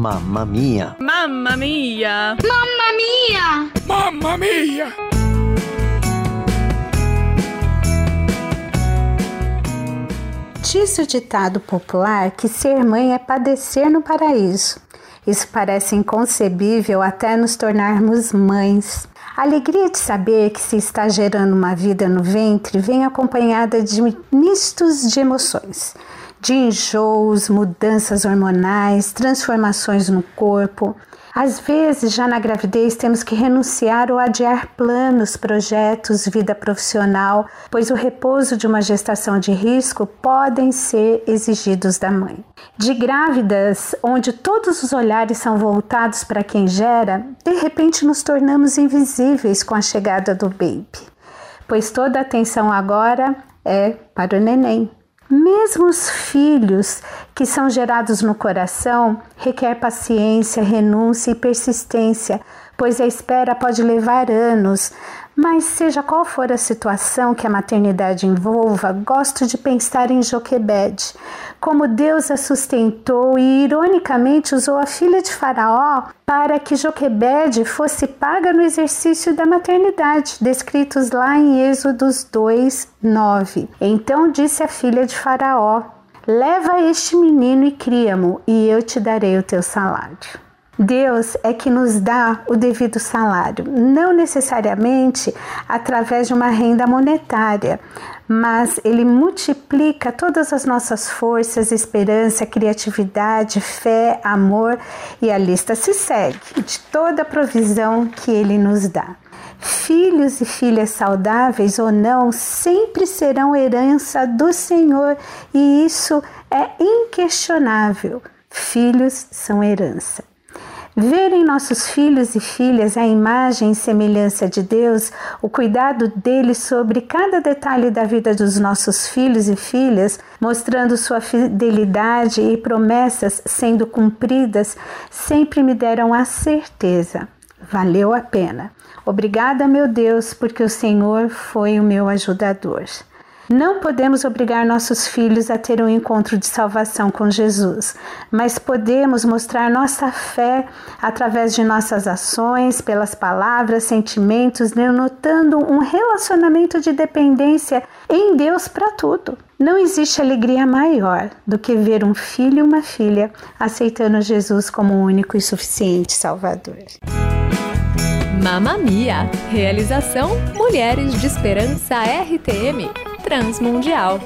Mamma mia! Mamma mia! Mamma mia! Mamma mia! Diz o ditado popular que ser mãe é padecer no paraíso. Isso parece inconcebível até nos tornarmos mães. A alegria de saber que se está gerando uma vida no ventre vem acompanhada de mistos de emoções de enjoos, mudanças hormonais, transformações no corpo. Às vezes, já na gravidez, temos que renunciar ou adiar planos, projetos, vida profissional, pois o repouso de uma gestação de risco podem ser exigidos da mãe. De grávidas, onde todos os olhares são voltados para quem gera, de repente nos tornamos invisíveis com a chegada do baby, pois toda a atenção agora é para o neném. Mesmo os filhos que são gerados no coração requer paciência, renúncia e persistência, pois a espera pode levar anos, mas seja qual for a situação que a maternidade envolva, gosto de pensar em Joquebede, como Deus a sustentou e ironicamente usou a filha de Faraó para que Joquebede fosse paga no exercício da maternidade, descritos lá em Êxodos 2, 9. Então disse a filha de Faraó: Leva este menino e cria-mo, e eu te darei o teu salário. Deus é que nos dá o devido salário, não necessariamente através de uma renda monetária, mas Ele multiplica todas as nossas forças, esperança, criatividade, fé, amor e a lista se segue de toda a provisão que Ele nos dá. Filhos e filhas saudáveis ou não sempre serão herança do Senhor e isso é inquestionável. Filhos são herança. Ver em nossos filhos e filhas a imagem e semelhança de Deus, o cuidado dele sobre cada detalhe da vida dos nossos filhos e filhas, mostrando sua fidelidade e promessas sendo cumpridas, sempre me deram a certeza. Valeu a pena. Obrigada, meu Deus, porque o Senhor foi o meu ajudador. Não podemos obrigar nossos filhos a ter um encontro de salvação com Jesus, mas podemos mostrar nossa fé através de nossas ações, pelas palavras, sentimentos, denotando um relacionamento de dependência em Deus para tudo. Não existe alegria maior do que ver um filho e uma filha aceitando Jesus como o único e suficiente Salvador. Mamamia! Realização Mulheres de Esperança RTM transmundial.